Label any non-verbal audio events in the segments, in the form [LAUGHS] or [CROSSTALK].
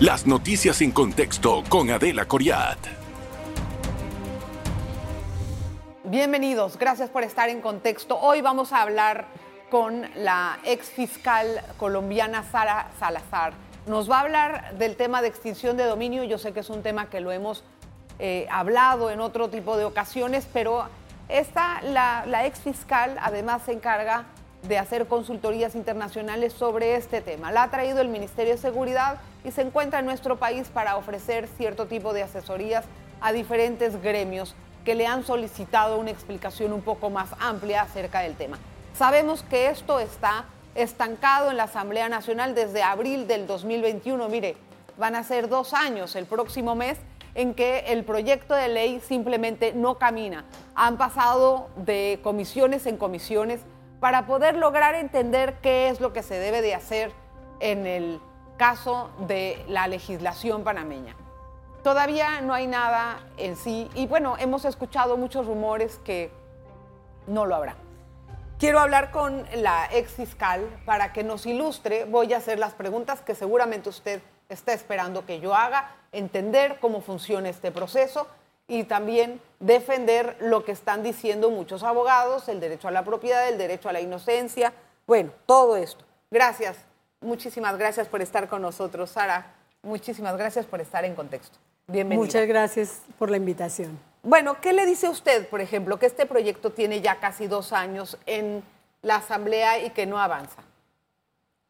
Las noticias en contexto con Adela Coriat. Bienvenidos, gracias por estar en contexto. Hoy vamos a hablar con la ex fiscal colombiana Sara Salazar. Nos va a hablar del tema de extinción de dominio. Yo sé que es un tema que lo hemos eh, hablado en otro tipo de ocasiones, pero esta, la, la ex fiscal además se encarga de hacer consultorías internacionales sobre este tema. La ha traído el Ministerio de Seguridad y se encuentra en nuestro país para ofrecer cierto tipo de asesorías a diferentes gremios que le han solicitado una explicación un poco más amplia acerca del tema. Sabemos que esto está estancado en la Asamblea Nacional desde abril del 2021. Mire, van a ser dos años el próximo mes en que el proyecto de ley simplemente no camina. Han pasado de comisiones en comisiones para poder lograr entender qué es lo que se debe de hacer en el caso de la legislación panameña. Todavía no hay nada en sí y bueno, hemos escuchado muchos rumores que no lo habrá. Quiero hablar con la ex fiscal para que nos ilustre. Voy a hacer las preguntas que seguramente usted está esperando que yo haga, entender cómo funciona este proceso y también defender lo que están diciendo muchos abogados, el derecho a la propiedad, el derecho a la inocencia, bueno, todo esto. Gracias, muchísimas gracias por estar con nosotros, Sara. Muchísimas gracias por estar en contexto. Bienvenida. Muchas gracias por la invitación. Bueno, ¿qué le dice usted, por ejemplo, que este proyecto tiene ya casi dos años en la Asamblea y que no avanza?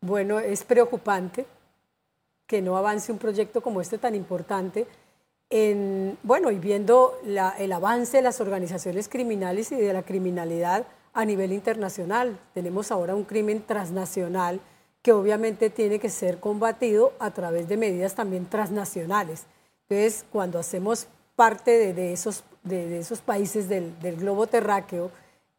Bueno, es preocupante que no avance un proyecto como este tan importante. En, bueno, y viendo el avance de las organizaciones criminales y de la criminalidad a nivel internacional. Tenemos ahora un crimen transnacional que obviamente tiene que ser combatido a través de medidas también transnacionales. Entonces, cuando hacemos parte de, esos, de, esos países del, globo terráqueo,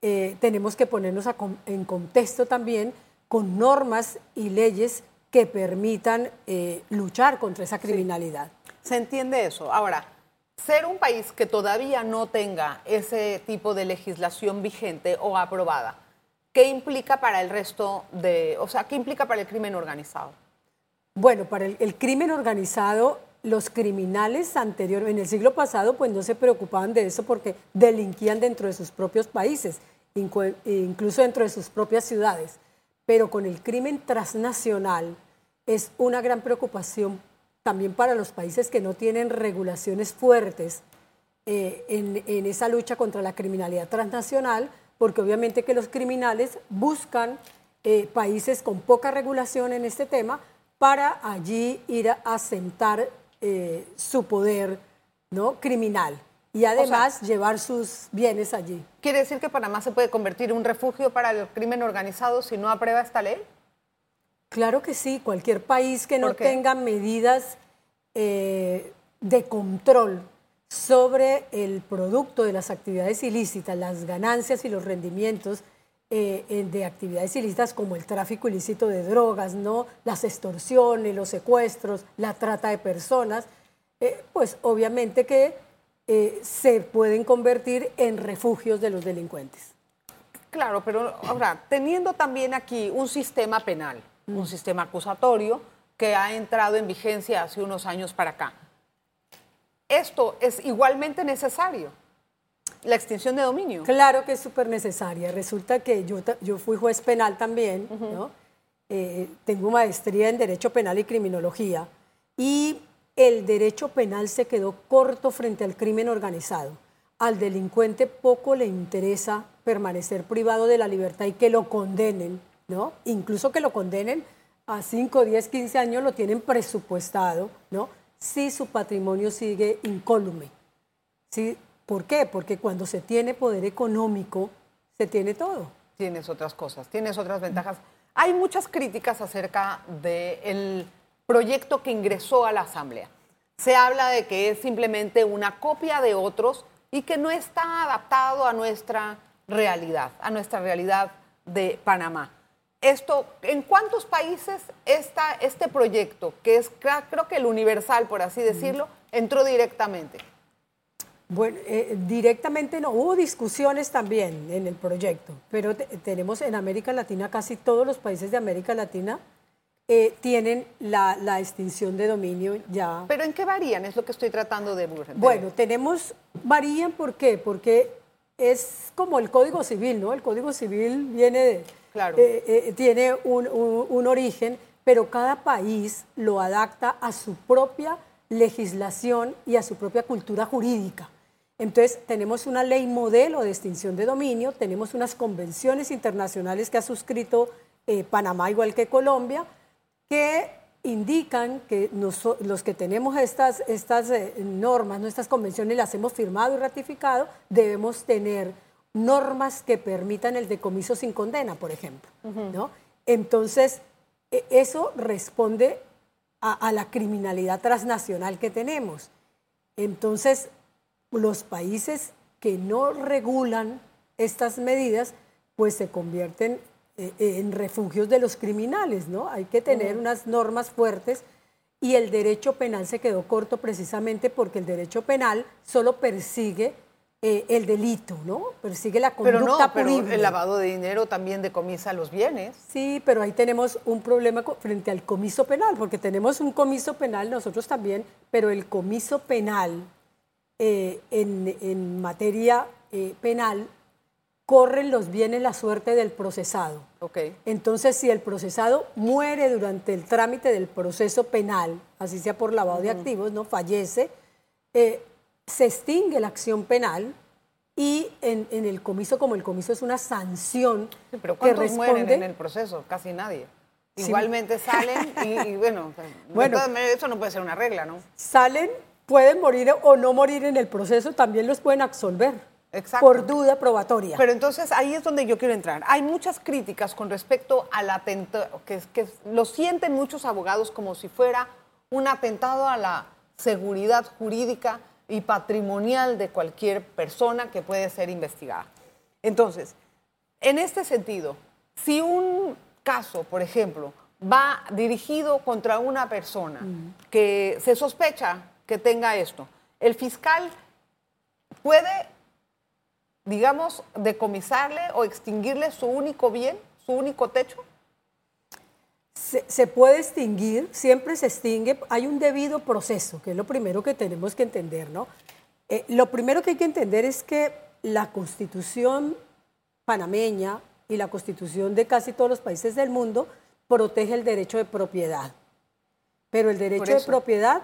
eh, tenemos que ponernos en contexto también con normas y leyes que permitan eh, luchar contra esa criminalidad. Se entiende eso. Ahora, ser un país que todavía no tenga ese tipo de legislación vigente o aprobada, ¿qué implica para el resto de, o sea, qué implica para el crimen organizado? Bueno, para el crimen organizado los criminales anteriores, en el siglo pasado, pues no se preocupaban de eso porque delinquían dentro de sus propios países, incluso dentro de sus propias ciudades. Pero con el crimen transnacional es una gran preocupación también para los países que no tienen regulaciones fuertes eh, en, esa lucha contra la criminalidad transnacional, porque obviamente que los criminales buscan eh, países con poca regulación en este tema para allí ir a asentar eh, su poder ¿no? criminal y además llevar sus bienes allí. ¿Quiere decir que Panamá se puede convertir en un refugio para el crimen organizado si no aprueba esta ley? Claro que sí, cualquier país que no tenga medidas eh, de control sobre el producto de las actividades ilícitas, las ganancias y los rendimientos eh, de actividades ilícitas como el tráfico ilícito de drogas, ¿no? las extorsiones, los secuestros, la trata de personas, eh, pues obviamente que eh, se pueden convertir en refugios de los delincuentes. Claro, pero ahora, teniendo también aquí un sistema penal, un sistema acusatorio que ha entrado en vigencia hace unos años para acá, esto es igualmente necesario la extinción de dominio. Claro que es súper necesaria. Resulta que yo, yo fui juez penal también, ¿no? Eh, tengo maestría en Derecho Penal y Criminología, y el derecho penal se quedó corto frente al crimen organizado. Al delincuente poco le interesa permanecer privado de la libertad y que lo condenen, ¿no? Incluso que lo condenen a 5, 10, 15 años lo tienen presupuestado, ¿no? Si su patrimonio sigue incólume. Si ¿Por qué? Porque cuando se tiene poder económico, se tiene todo. Tienes otras cosas, tienes otras ventajas. Hay muchas críticas acerca del proyecto que ingresó a la Asamblea. Se habla de que es simplemente una copia de otros y que no está adaptado a nuestra realidad, a nuestra realidad de Panamá. Esto, ¿en cuántos países está este proyecto, que es creo que el universal, por así decirlo, entró directamente? Bueno, eh, directamente no, hubo discusiones también en el proyecto, pero tenemos en América Latina, casi todos los países de América Latina eh, tienen la, la, extinción de dominio ya. ¿Pero en qué varían? Es lo que estoy tratando de... ver. Bueno, tenemos, varían, ¿por qué? Porque es como el Código Civil, ¿no? El Código Civil viene de... Eh, eh, tiene un, un, un origen, pero cada país lo adapta a su propia legislación y a su propia cultura jurídica. Entonces, tenemos una ley modelo de extinción de dominio, tenemos unas convenciones internacionales que ha suscrito eh, Panamá, igual que Colombia, que indican que los que tenemos estas, normas, nuestras convenciones las hemos firmado y ratificado, debemos tener normas que permitan el decomiso sin condena, por ejemplo. ¿no? Entonces, e, eso responde a, a, la criminalidad transnacional que tenemos. Entonces, los países que no regulan estas medidas, pues se convierten eh, eh, en refugios de los criminales, ¿no? Hay que tener unas normas fuertes y el derecho penal se quedó corto precisamente porque el derecho penal solo persigue eh, el delito, ¿no? Persigue la conducta pero no, pero el lavado de dinero también decomisa los bienes. Sí, pero ahí tenemos un problema frente al comiso penal, porque tenemos un comiso penal nosotros también, pero el comiso penal en, en, materia penal corren los bienes la suerte del procesado. Okay. Entonces, si el procesado muere durante el trámite del proceso penal, así sea por lavado de activos, no fallece, eh, se extingue la acción penal y en, el comiso, como el comiso es una sanción pero que responde, mueren en el proceso? Casi nadie. Igualmente [LAUGHS] salen y, bueno, bueno eso no puede ser una regla, ¿no? Salen, pueden morir o no morir en el proceso, también los pueden absolver. por duda probatoria. Pero entonces ahí es donde yo quiero entrar. Hay muchas críticas con respecto al atentado, que, que lo sienten muchos abogados como si fuera un atentado a la seguridad jurídica y patrimonial de cualquier persona que puede ser investigada. Entonces, en este sentido, si un caso, por ejemplo, va dirigido contra una persona que se sospecha que tenga esto, el fiscal puede digamos, decomisarle o extinguirle su único bien, su único techo? Se, puede extinguir, siempre se extingue, hay un debido proceso, que es lo primero que tenemos que entender, ¿no? Eh, lo primero que hay que entender es que la constitución panameña y la constitución de casi todos los países del mundo protege el derecho de propiedad. Pero el derecho de propiedad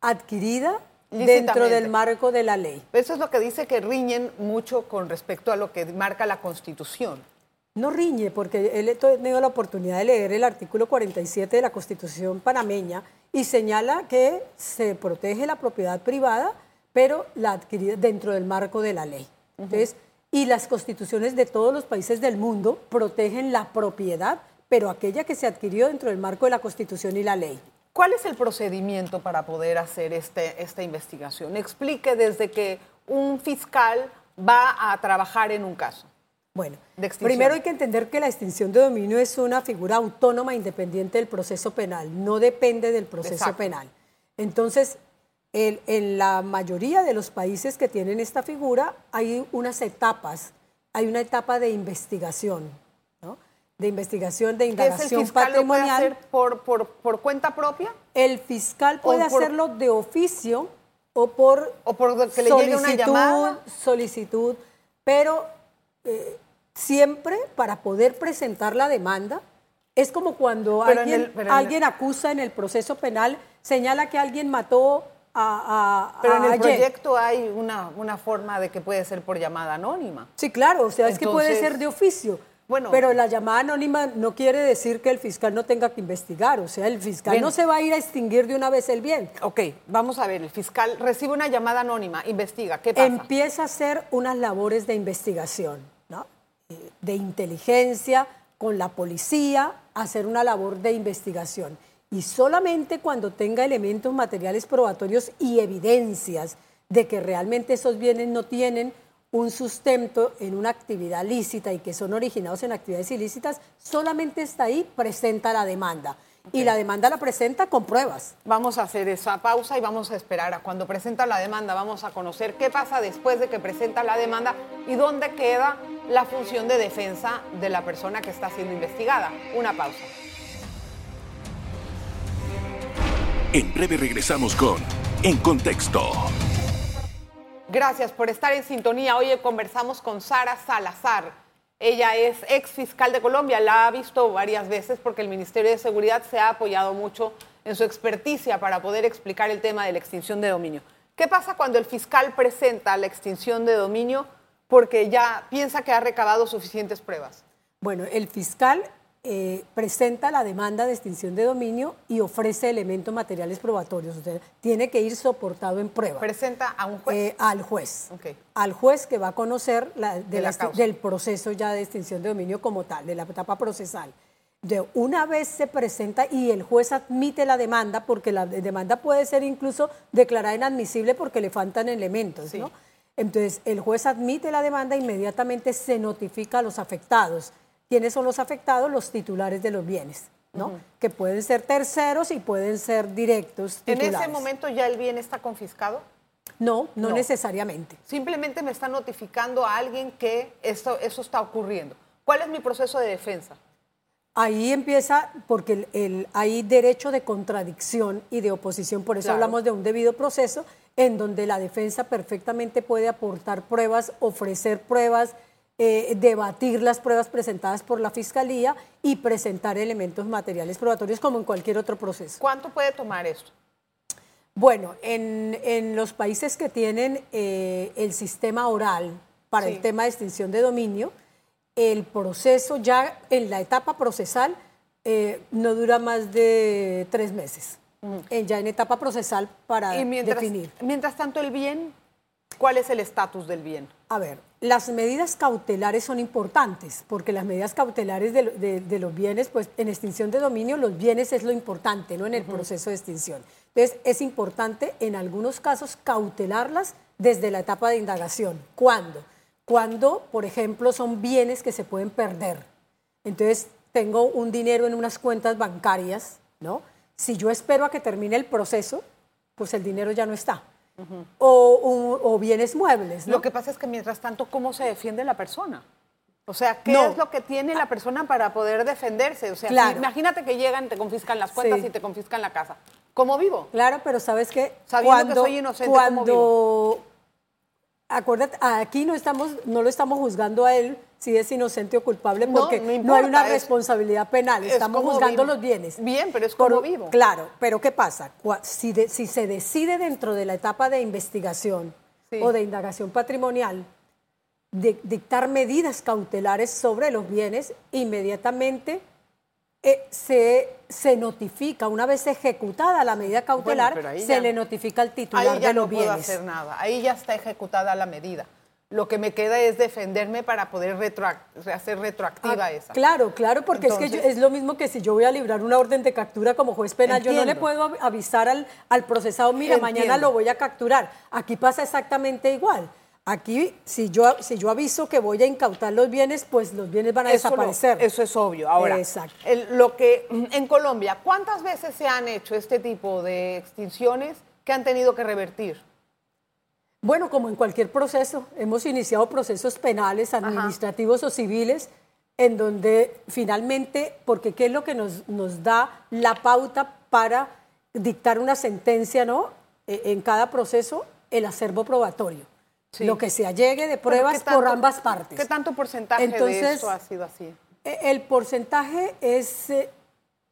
adquirida dentro del marco de la ley. Eso es lo que dice que riñen mucho con respecto a lo que marca la Constitución. No riñe, porque él he tenido la oportunidad de leer el artículo 47 de la Constitución panameña y señala que se protege la propiedad privada, pero la adquirida dentro del marco de la ley. Entonces, y las constituciones de todos los países del mundo protegen la propiedad, pero aquella que se adquirió dentro del marco de la Constitución y la ley. ¿Cuál es el procedimiento para poder hacer este, esta investigación? Explique desde que un fiscal va a trabajar en un caso. Bueno, primero hay que entender que la extinción de dominio es una figura autónoma independiente del proceso penal, no depende del proceso penal. Entonces, en la mayoría de los países que tienen esta figura hay unas etapas. Hay una etapa de investigación, de investigación, de indagación el fiscal patrimonial. Lo puede hacer por, por, por, cuenta propia? El fiscal puede hacerlo de oficio o por, o por que le llegue una llamada. solicitud, pero eh, siempre para poder presentar la demanda, es como cuando alguien, alguien acusa en el proceso penal, señala que alguien mató a, a, Pero en el proyecto hay una, una, forma de que puede ser por llamada anónima. Sí, claro, o sea, es que puede ser de oficio. Bueno, pero la llamada anónima no quiere decir que el fiscal no tenga que investigar, o sea, el fiscal no se va a ir a extinguir de una vez el bien. Ok, vamos a ver, el fiscal recibe una llamada anónima, investiga, ¿qué pasa? Empieza a hacer unas labores de investigación, de inteligencia con la policía, hacer una labor de investigación. Y solamente cuando tenga elementos materiales probatorios y evidencias de que realmente esos bienes no tienen un sustento en una actividad lícita y que son originados en actividades ilícitas, solamente está ahí, presenta la demanda. Y la demanda la presenta con pruebas. Vamos a hacer esa pausa y vamos a esperar a cuando presenta la demanda, vamos a conocer qué pasa después de que presenta la demanda y dónde queda la función de defensa de la persona que está siendo investigada. Una pausa. En breve regresamos con En Contexto. Gracias por estar en sintonía. Hoy conversamos con Sara Salazar. Ella es ex fiscal de Colombia, la ha visto varias veces porque el Ministerio de Seguridad se ha apoyado mucho en su experticia para poder explicar el tema de la extinción de dominio. ¿Qué pasa cuando el fiscal presenta la extinción de dominio porque ya piensa que ha recabado suficientes pruebas? Bueno, el fiscal eh, presenta la demanda de extinción de dominio y ofrece elementos materiales probatorios. O sea, tiene que ir soportado en prueba. ¿Presenta a un juez? Eh, al juez. Al juez que va a conocer del proceso ya de extinción de dominio como tal, de la etapa procesal. De una vez se presenta y el juez admite la demanda, porque la demanda puede ser incluso declarada inadmisible porque le faltan elementos, ¿no? Entonces, el juez admite la demanda, inmediatamente se notifica a los afectados ¿Quiénes son los afectados? Los titulares de los bienes, ¿no? Que pueden ser terceros y pueden ser directos. ¿En ese momento ya el bien está confiscado? No, no, necesariamente. Simplemente me está notificando a alguien que esto, eso está ocurriendo. ¿Cuál es mi proceso de defensa? Ahí empieza, porque el, hay derecho de contradicción y de oposición, por eso hablamos de un debido proceso, en donde la defensa perfectamente puede aportar pruebas, ofrecer pruebas, eh, debatir las pruebas presentadas por la Fiscalía y presentar elementos materiales probatorios como en cualquier otro proceso. ¿Cuánto puede tomar esto? Bueno, en, los países que tienen eh, el sistema oral para el tema de extinción de dominio, el proceso ya en la etapa procesal eh, no dura más de tres meses. ya en etapa procesal para ¿Y mientras, definir. Mientras tanto, el bien, ¿cuál es el estatus del bien? A ver, las medidas cautelares son importantes, porque las medidas cautelares de, los bienes, pues en extinción de dominio, los bienes es lo importante, ¿no? En el proceso de extinción. Entonces, es importante en algunos casos cautelarlas desde la etapa de indagación. ¿Cuándo? Cuando, por ejemplo, son bienes que se pueden perder. Entonces, tengo un dinero en unas cuentas bancarias, ¿no? Si yo espero a que termine el proceso, pues el dinero ya no está o, bienes muebles. Lo que pasa es que mientras tanto, ¿cómo se defiende la persona? O sea, ¿qué es lo que tiene la persona para poder defenderse? O sea, imagínate que llegan, te confiscan las cuentas y te confiscan la casa. ¿Cómo vivo? Claro, pero sabes que sabiendo que soy inocente, cuando, ¿cómo vivo? acuérdate, aquí no estamos, no lo estamos juzgando a él si es inocente o culpable porque no, hay una responsabilidad penal, estamos juzgando los bienes. Bien, pero es como vivo. Claro, pero ¿qué pasa? Si, si se decide dentro de la etapa de investigación o de indagación patrimonial dictar medidas cautelares sobre los bienes, inmediatamente eh, se, se, notifica, una vez ejecutada la medida cautelar, se le notifica al titular ahí ya de los no bienes. Puedo hacer nada, ahí ya está ejecutada la medida. Lo que me queda es defenderme para poder hacer retroactiva ah, esa. Claro, claro, porque es que es lo mismo que si yo voy a librar una orden de captura como juez penal, yo no le puedo avisar al, al procesado, mira, mañana lo voy a capturar. Aquí pasa exactamente igual. Aquí, si yo, si yo aviso que voy a incautar los bienes, pues los bienes van a desaparecer. eso es obvio. Ahora, lo que en Colombia, ¿cuántas veces se han hecho este tipo de extinciones que han tenido que revertir? Bueno, como en cualquier proceso, hemos iniciado procesos penales, administrativos o civiles, en donde finalmente, porque ¿qué es lo que nos, nos da la pauta para dictar una sentencia, ¿no? E, en cada proceso, el acervo probatorio lo que se allegue de pruebas por ambas partes. ¿Qué tanto porcentaje de eso ha sido así? E, el porcentaje es, eh,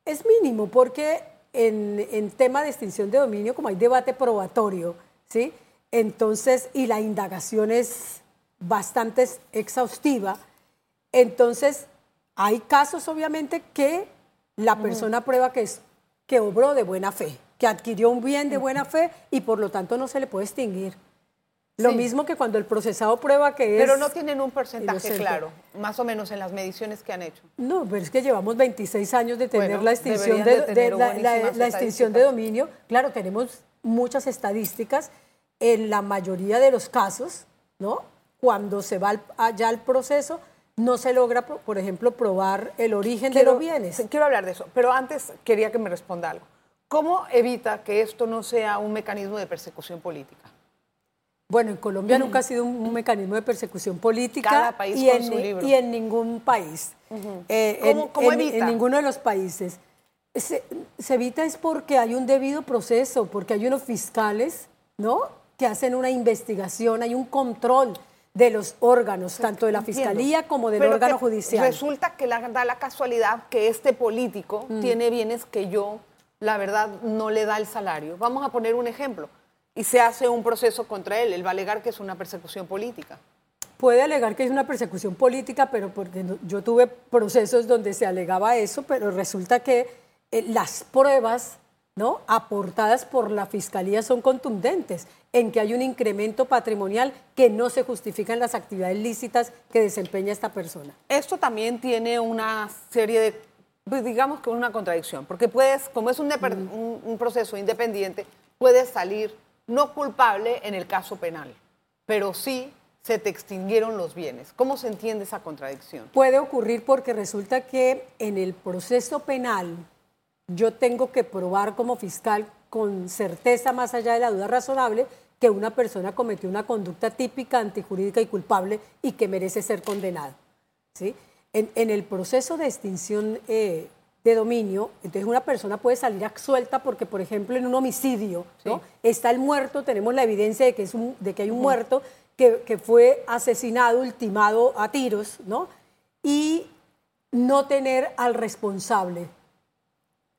es mínimo porque en, en, tema de extinción de dominio, como hay debate probatorio, ¿sí? Entonces, y la indagación es bastante exhaustiva, entonces hay casos obviamente que la persona prueba que, es, que obró de buena fe, que adquirió un bien de buena fe y por lo tanto no se le puede extinguir. Lo mismo que cuando el procesado prueba que es... Pero no tienen un porcentaje claro, más o menos en las mediciones que han hecho. No, pero es que llevamos 26 años de tener la extinción de, la, extinción de dominio. Claro, tenemos muchas estadísticas. En la mayoría de los casos, ¿no? Cuando se va allá al proceso, no se logra, por ejemplo, probar el origen de los bienes. Quiero hablar de eso, pero antes quería que me responda algo. ¿Cómo evita que esto no sea un mecanismo de persecución política? Bueno, en Colombia nunca ha sido un, mecanismo de persecución política Cada país y, con en, su libro. y en ningún país. Eh, ¿Cómo, en, evita? En ninguno de los países. se, se evita es porque hay un debido proceso, porque hay unos fiscales, ¿no? Que hacen una investigación, hay un control de los órganos, tanto de la Entiendo. fiscalía como del Pero órgano judicial. Resulta que la- da la casualidad que este político Mm. tiene bienes que yo, la verdad, no le da el salario. Vamos a poner un ejemplo. Y se hace un proceso contra él. Él va a alegar que es una persecución política. Puede alegar que es una persecución política, pero porque yo tuve procesos donde se alegaba eso, pero resulta que eh, las pruebas ¿no? aportadas por la fiscalía son contundentes en que hay un incremento patrimonial que no se justifica en las actividades lícitas que desempeña esta persona. Esto también tiene una serie de, pues, digamos que una contradicción, porque puedes, como es un, deper- un- un proceso independiente, puedes salir no culpable en el caso penal, pero sí se te extinguieron los bienes. ¿Cómo se entiende esa contradicción? Puede ocurrir porque resulta que en el proceso penal yo tengo que probar como fiscal con certeza más allá de la duda razonable que una persona cometió una conducta típica, antijurídica y culpable y que merece ser condenado. ¿sí? En, en el proceso de extinción eh, de dominio, entonces una persona puede salir absuelta porque, por ejemplo, en un homicidio ¿no? está el muerto, tenemos la evidencia de que, es un- de que hay un muerto que, que fue asesinado, ultimado a tiros, ¿no? y no tener al responsable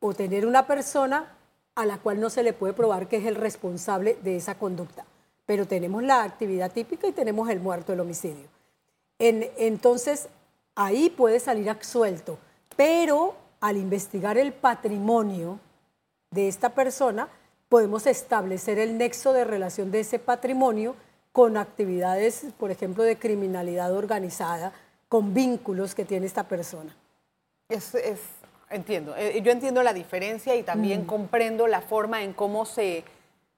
o tener una persona a la cual no se le puede probar que es el responsable de esa conducta. Pero tenemos la actividad típica y tenemos el muerto, el homicidio. En- entonces, ahí puede salir absuelto, pero al investigar el patrimonio de esta persona, podemos establecer el nexo de relación de ese patrimonio con actividades, por ejemplo, de criminalidad organizada, con vínculos que tiene esta persona. Es, es- entiendo. Eh, Yo entiendo la diferencia y también comprendo la forma en cómo se,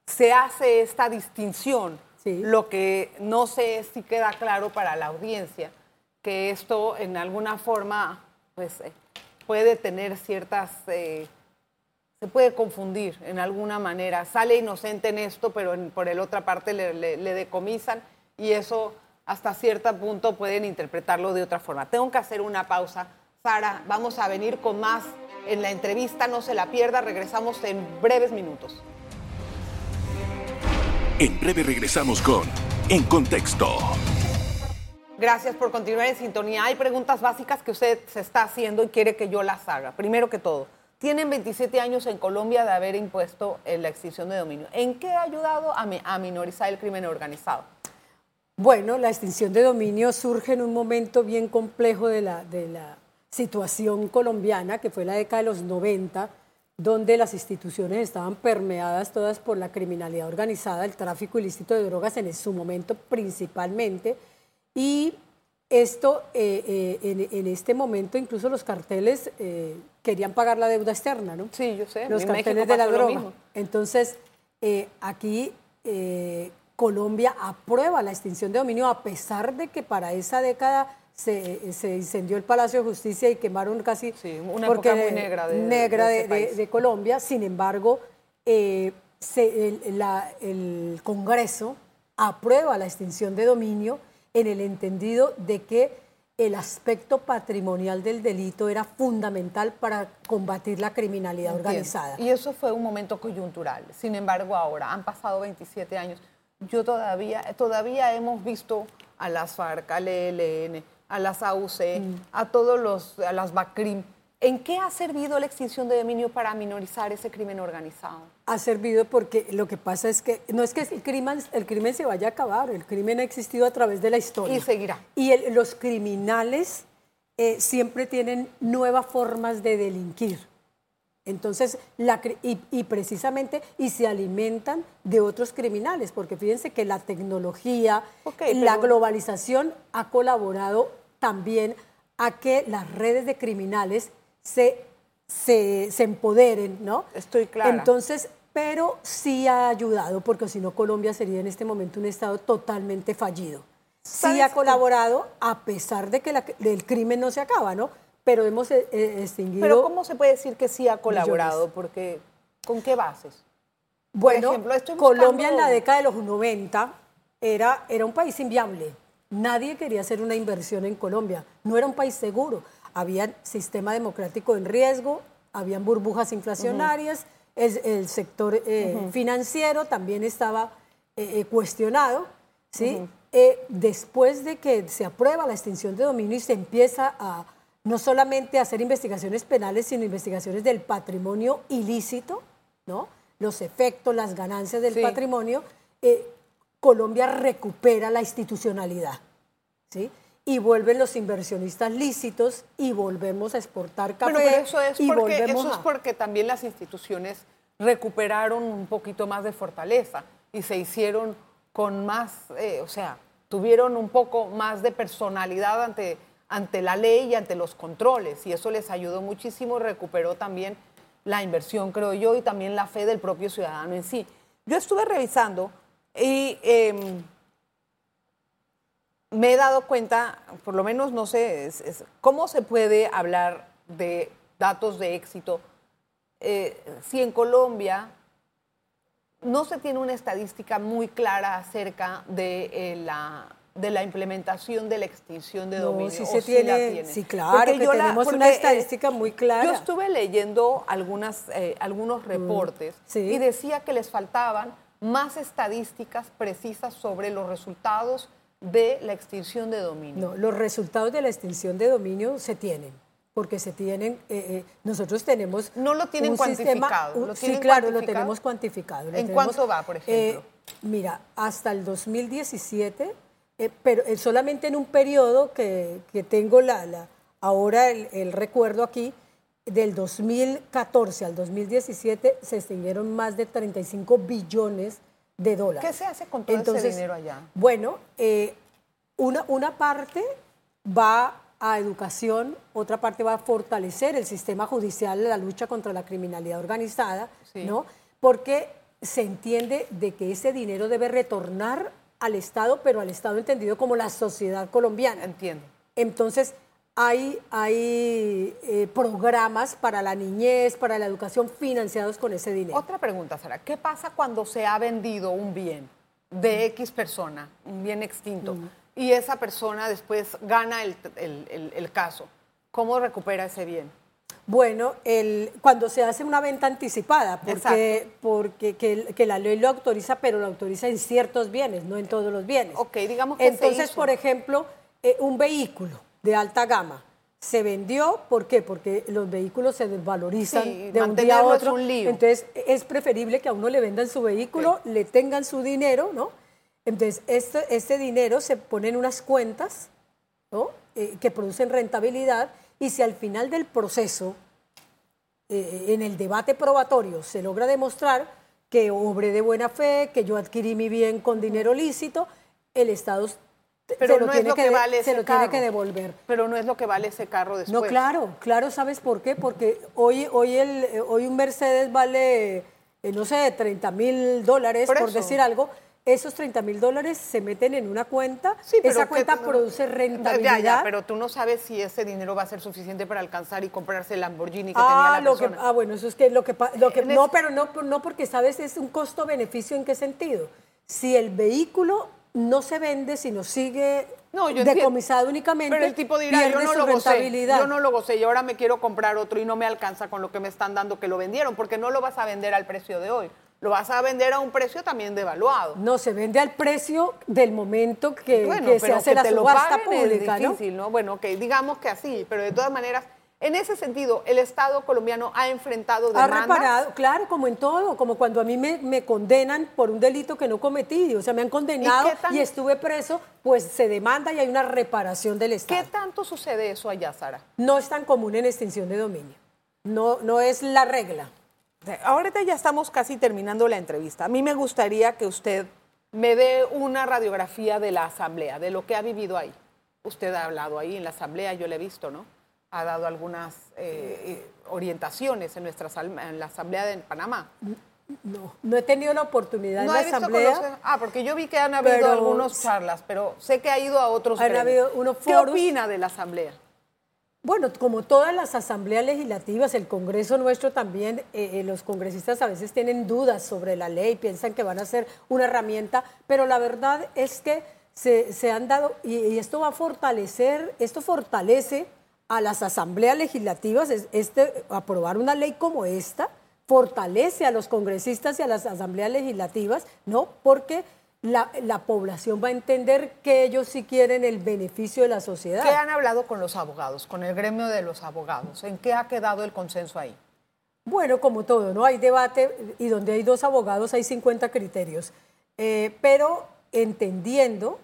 se hace esta distinción. Sí. Lo que no sé si queda claro para la audiencia, que esto en alguna forma pues, eh, puede tener ciertas... eh, se puede confundir en alguna manera. Sale inocente en esto, pero en- por el otra parte le, le- le decomisan y eso hasta cierto punto pueden interpretarlo de otra forma. Tengo que hacer una pausa. Sara, vamos a venir con más en la entrevista, no se la pierda, regresamos en breves minutos. En breve regresamos con En Contexto. Gracias por continuar en sintonía. Hay preguntas básicas que usted se está haciendo y quiere que yo las haga. Primero que todo, tienen 27 años en Colombia de haber impuesto la extinción de dominio. ¿En qué ha ayudado a, mi- a minorizar el crimen organizado? Bueno, la extinción de dominio surge en un momento bien complejo de la, de la situación colombiana, que fue la década de los 90, donde las instituciones estaban permeadas todas por la criminalidad organizada, el tráfico ilícito de drogas en su momento principalmente. Y esto, eh, eh, en, en este momento, incluso los carteles eh, querían pagar la deuda externa, ¿no? Sí, yo sé. los en México carteles de la droga. Entonces, aquí Colombia aprueba la extinción de dominio a pesar de que para esa década se, se incendió el Palacio de Justicia y quemaron casi... Sí, una época muy negra de- negra de de Colombia. Sin embargo, eh, se- el, la- el Congreso aprueba la extinción de dominio en el entendido de que el aspecto patrimonial del delito era fundamental para combatir la criminalidad Entiendo. organizada. Y eso fue un momento coyuntural. Sin embargo, ahora han pasado 27 años. Yo todavía, todavía hemos visto a las FARC, al ELN, a las AUC, Mm. a todos los, a las BACRIM. ¿En qué ha servido la extinción de dominio para minorizar ese crimen organizado? ha servido porque lo que pasa es que no es que el crimen, el crimen se vaya a acabar, el crimen ha existido a través de la historia. Y seguirá. Y el- los criminales eh, siempre tienen nuevas formas de delinquir. Entonces, la y, y precisamente, y se alimentan de otros criminales, porque fíjense que la tecnología, la pero- globalización ha colaborado también a que las redes de criminales se, se, se empoderen, ¿no? Estoy clara. Entonces, pero sí ha ayudado, porque si no Colombia sería en este momento un Estado totalmente fallido. Sí ¿Sabes ha colaborado, a pesar de que la- el crimen no se acaba, ¿no? Pero hemos eh, eh, extinguido... Pero ¿cómo se puede decir que sí ha colaborado? Porque, ¿con qué bases? Bueno, ejemplo, estoy Colombia en la década de los 90 era, era un país inviable. Nadie quería hacer una inversión en Colombia. No era un país seguro. Había sistema democrático en riesgo, habían burbujas inflacionarias, el, sector eh, financiero también estaba eh, eh, cuestionado, ¿sí? después de que se aprueba la extinción de dominio y se empieza a no solamente hacer investigaciones penales, sino investigaciones del patrimonio ilícito, ¿no? los efectos, las ganancias del patrimonio, Colombia recupera la institucionalidad. ¿sí? y vuelven los inversionistas lícitos y volvemos a exportar. Bueno, pero eso es, porque, eso es porque también las instituciones recuperaron un poquito más de fortaleza y se hicieron con más, eh, o sea, tuvieron un poco más de personalidad ante, ante la ley y ante los controles y eso les ayudó muchísimo, recuperó también la inversión, creo yo, y también la fe del propio ciudadano en sí. Yo estuve revisando y... Em, me he dado cuenta, por lo menos no sé, cómo se puede hablar de datos de éxito eh, si en Colombia no se tiene una estadística muy clara acerca de, eh, la, de la implementación de la extinción de dominio. Sí, se tiene, sí, claro, que tenemos una eh, estadística muy clara. Yo estuve leyendo algunas, algunos mm, reportes y decía que les faltaban más estadísticas precisas sobre los resultados de la extinción de dominio. No, los resultados de la extinción de dominio se tienen, porque se tienen, eh, eh, nosotros tenemos... No lo tienen cuantificado. sí, claro, lo tenemos cuantificado. ¿En cuánto va, por ejemplo? Eh, mira, hasta el 2017, pero solamente en un periodo que, tengo la, la ahora el, recuerdo aquí, del 2014 al 2017 se extinguieron más de 35 billones de dólares. ¿Qué se hace con todo ese dinero allá? Bueno, eh, una, una parte va a educación, otra parte va a fortalecer el sistema judicial de la lucha contra la criminalidad organizada, ¿no? Porque se entiende de que ese dinero debe retornar al Estado, pero al Estado entendido como la sociedad colombiana. Entiendo. Entonces, hay, hay eh, programas para la niñez, para la educación financiados con ese dinero. Otra pregunta, Sara. ¿Qué pasa cuando se ha vendido un bien de X persona, un bien extinto, y esa persona después gana el, caso? ¿Cómo recupera ese bien? Bueno, el, cuando se hace una venta anticipada, porque, porque que, la ley lo autoriza, pero lo autoriza en ciertos bienes, no en todos los bienes. Ok, digamos que Entonces, por ejemplo, eh, un vehículo de alta gama. Se vendió, ¿por qué? Porque los vehículos se desvalorizan de un día a otro. Entonces es preferible que a uno le vendan su vehículo, le tengan su dinero, ¿no? Entonces este, este dinero se pone en unas cuentas ¿no? Eh, que producen rentabilidad y si al final del proceso, eh, en el debate probatorio, se logra demostrar que obré de buena fe, que yo adquirí mi bien con dinero lícito, el Estado pero no es lo que, vale ese se lo tiene que devolver. Pero no es lo que vale ese carro después. No, claro, claro, ¿sabes por qué? Porque hoy, hoy, el, hoy un Mercedes vale, eh, no sé, 30 mil dólares, por, decir algo. Esos 30 mil dólares se meten en una cuenta, sí, pero esa cuenta produce rentabilidad. Ya, ya, pero tú no sabes si ese dinero va a ser suficiente para alcanzar y comprarse el Lamborghini que tenía la lo persona. ah, bueno, eso es que lo que, lo que no, pero no, no porque sabes es un costo-beneficio en qué sentido. Si el vehículo no se vende, sino sigue decomisado únicamente. Pero el tipo dirá, yo no lo gocé, yo no lo gocé y ahora me quiero comprar otro y no me alcanza con lo que me están dando que lo vendieron, porque no lo vas a vender al precio de hoy. Lo vas a vender a un precio también devaluado. No, se vende al precio del momento que, se hace la subasta pública, es difícil, ¿no? Bueno, que digamos que así, pero de todas maneras en ese sentido, el Estado colombiano ha enfrentado demandas. Ha reparado, claro, como en todo, como cuando a mí me, condenan por un delito que no cometí, o sea, me han condenado y, estuve preso, pues se demanda y hay una reparación del Estado. ¿Qué tanto sucede eso allá, Sara? No es tan común en extinción de dominio. No, no es la regla. Ahorita ya estamos casi terminando la entrevista. A mí me gustaría que usted me dé una radiografía de la asamblea, de lo que ha vivido ahí. Usted ha hablado ahí en la asamblea, yo le he visto, ¿no? ha dado algunas eh, eh, orientaciones en, nuestra, en la Asamblea de Panamá. No, no he tenido la oportunidad en la Asamblea. ah, porque yo vi que han habido algunas charlas, pero sé que ha ido a otros han habido unos ¿Qué opina de la Asamblea? Bueno, como todas las asambleas legislativas, el Congreso nuestro también, eh, los congresistas a veces tienen dudas sobre la ley, piensan que van a ser una herramienta, pero la verdad es que se, han dado, y, y esto va a fortalecer, esto fortalece a las asambleas legislativas, este, aprobar una ley como esta fortalece a los congresistas y a las asambleas legislativas, ¿no? Porque la, la, población va a entender que ellos sí quieren el beneficio de la sociedad. ¿Qué han hablado con los abogados, con el gremio de los abogados? ¿En qué ha quedado el consenso ahí? Bueno, como todo, ¿no? Hay debate y donde hay dos abogados hay 50 criterios. Eh, pero entendiendo,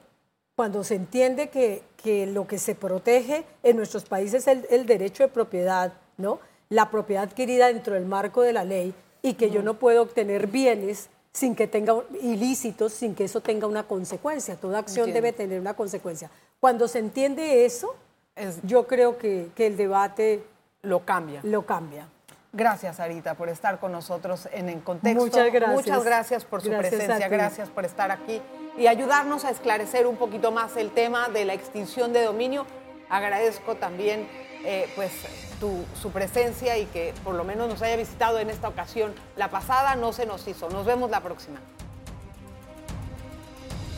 cuando se entiende que, que, lo que se protege en nuestros países es el, derecho de propiedad, ¿no? La propiedad adquirida dentro del marco de la ley y que yo no puedo obtener bienes sin que tenga ilícitos, sin que eso tenga una consecuencia. Toda acción debe tener una consecuencia. Cuando se entiende eso, yo creo que, que el debate lo cambia. Lo cambia. Gracias, Arita, por estar con nosotros en En Contexto. Muchas gracias. Muchas gracias por su presencia, gracias por estar aquí y ayudarnos a esclarecer un poquito más el tema de la extinción de dominio. Agradezco también eh, pues, su presencia y que por lo menos nos haya visitado en esta ocasión. La pasada no se nos hizo. Nos vemos la próxima.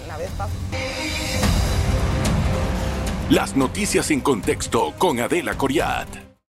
La vez pasa. Las noticias en contexto con Adela Coriat.